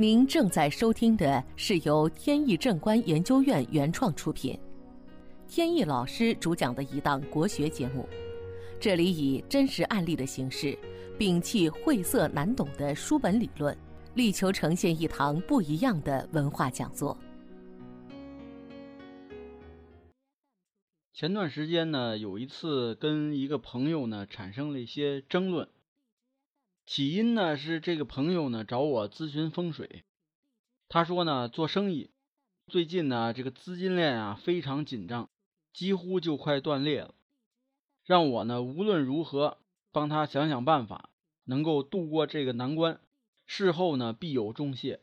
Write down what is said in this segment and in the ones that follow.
您正在收听的是由天意正观研究院原创出品，天意老师主讲的一档国学节目。这里以真实案例的形式，摒弃晦涩难懂的书本理论，力求呈现一堂不一样的文化讲座。前段时间呢，有一次跟一个朋友呢产生了一些争论。起因呢是这个朋友呢找我咨询风水，他说呢做生意最近呢这个资金链啊非常紧张，几乎就快断裂了，让我呢无论如何帮他想想办法，能够度过这个难关，事后呢必有重谢。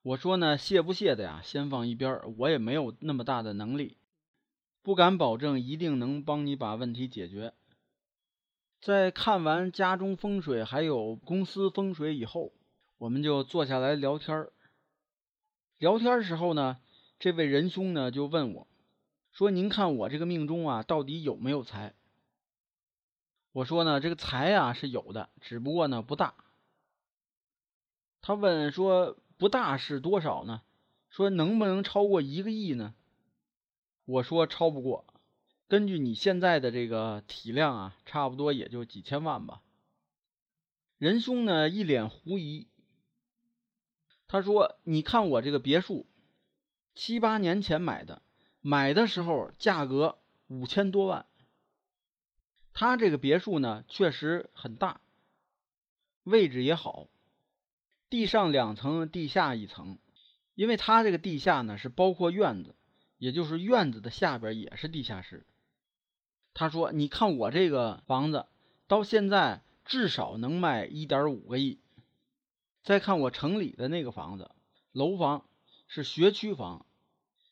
我说呢谢不谢的呀，先放一边，我也没有那么大的能力，不敢保证一定能帮你把问题解决。在看完家中风水还有公司风水以后，我们就坐下来聊天聊天时候呢，这位仁兄呢就问我，说：“您看我这个命中啊，到底有没有财？”我说呢，这个财啊是有的，只不过呢不大。他问说：“不大是多少呢？”说：“能不能超过一个亿呢？”我说：“超不过。”根据你现在的这个体量啊，差不多也就几千万吧。仁兄呢一脸狐疑，他说：“你看我这个别墅，七八年前买的，买的时候价格五千多万。他这个别墅呢确实很大，位置也好，地上两层，地下一层，因为他这个地下呢是包括院子，也就是院子的下边也是地下室。”他说：“你看我这个房子，到现在至少能卖一点五个亿。再看我城里的那个房子，楼房是学区房，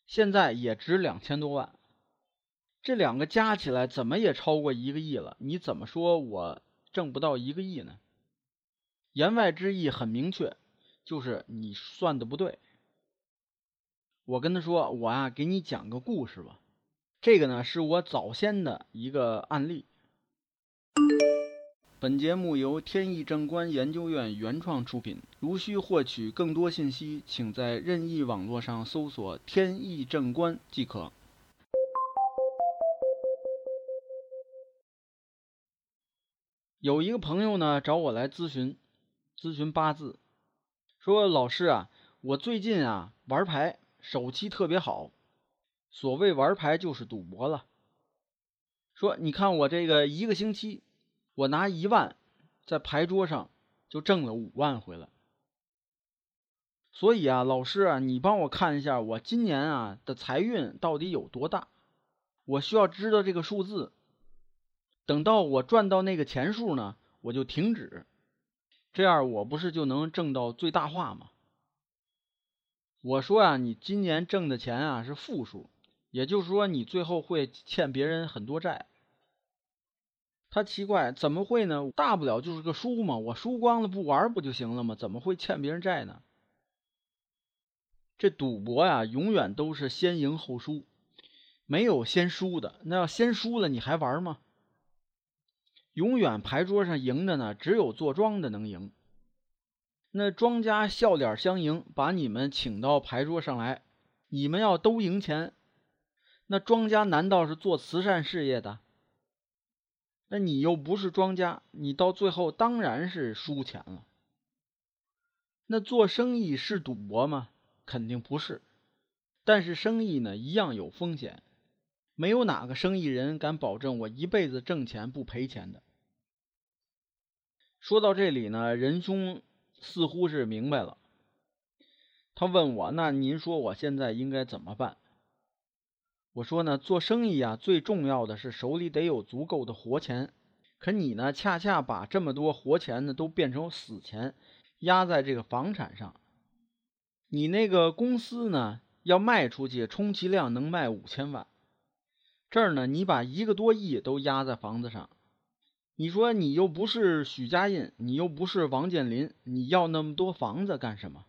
现在也值两千多万。这两个加起来怎么也超过一个亿了。你怎么说我挣不到一个亿呢？”言外之意很明确，就是你算的不对。我跟他说：“我啊，给你讲个故事吧。”这个呢是我早先的一个案例。本节目由天意正观研究院原创出品。如需获取更多信息，请在任意网络上搜索“天意正观”即可。有一个朋友呢找我来咨询，咨询八字，说：“老师啊，我最近啊玩牌，手气特别好。”所谓玩牌就是赌博了。说，你看我这个一个星期，我拿一万在牌桌上就挣了五万回来。所以啊，老师啊，你帮我看一下我今年啊的财运到底有多大？我需要知道这个数字。等到我赚到那个钱数呢，我就停止。这样我不是就能挣到最大化吗？我说啊，你今年挣的钱啊是负数。也就是说，你最后会欠别人很多债。他奇怪，怎么会呢？大不了就是个输嘛，我输光了不玩不就行了吗？怎么会欠别人债呢？这赌博呀，永远都是先赢后输，没有先输的。那要先输了，你还玩吗？永远牌桌上赢的呢，只有坐庄的能赢。那庄家笑脸相迎，把你们请到牌桌上来，你们要都赢钱。那庄家难道是做慈善事业的？那你又不是庄家，你到最后当然是输钱了。那做生意是赌博吗？肯定不是。但是生意呢，一样有风险。没有哪个生意人敢保证我一辈子挣钱不赔钱的。说到这里呢，仁兄似乎是明白了。他问我：“那您说我现在应该怎么办？”我说呢，做生意啊，最重要的是手里得有足够的活钱。可你呢，恰恰把这么多活钱呢，都变成死钱，压在这个房产上。你那个公司呢，要卖出去，充其量能卖五千万。这儿呢，你把一个多亿都压在房子上。你说你又不是许家印，你又不是王健林，你要那么多房子干什么？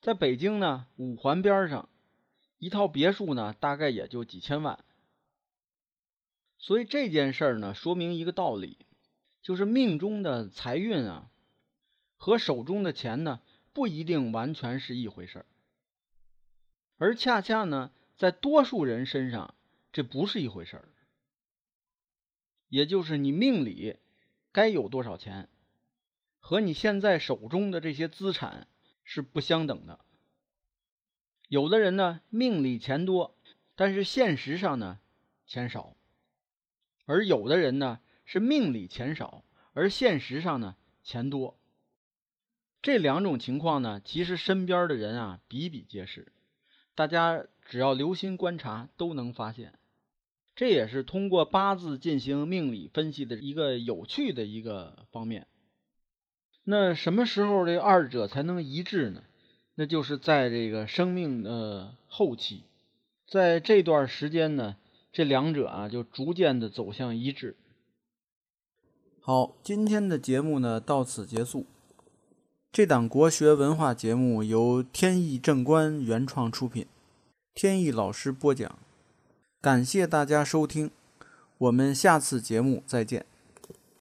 在北京呢，五环边上。一套别墅呢，大概也就几千万。所以这件事儿呢，说明一个道理，就是命中的财运啊，和手中的钱呢，不一定完全是一回事儿，而恰恰呢，在多数人身上，这不是一回事儿。也就是你命里该有多少钱，和你现在手中的这些资产是不相等的。有的人呢，命里钱多，但是现实上呢，钱少；而有的人呢，是命里钱少，而现实上呢，钱多。这两种情况呢，其实身边的人啊比比皆是，大家只要留心观察都能发现。这也是通过八字进行命理分析的一个有趣的一个方面。那什么时候这二者才能一致呢？那就是在这个生命的后期，在这段时间呢，这两者啊就逐渐的走向一致。好，今天的节目呢到此结束。这档国学文化节目由天意正观原创出品，天意老师播讲。感谢大家收听，我们下次节目再见。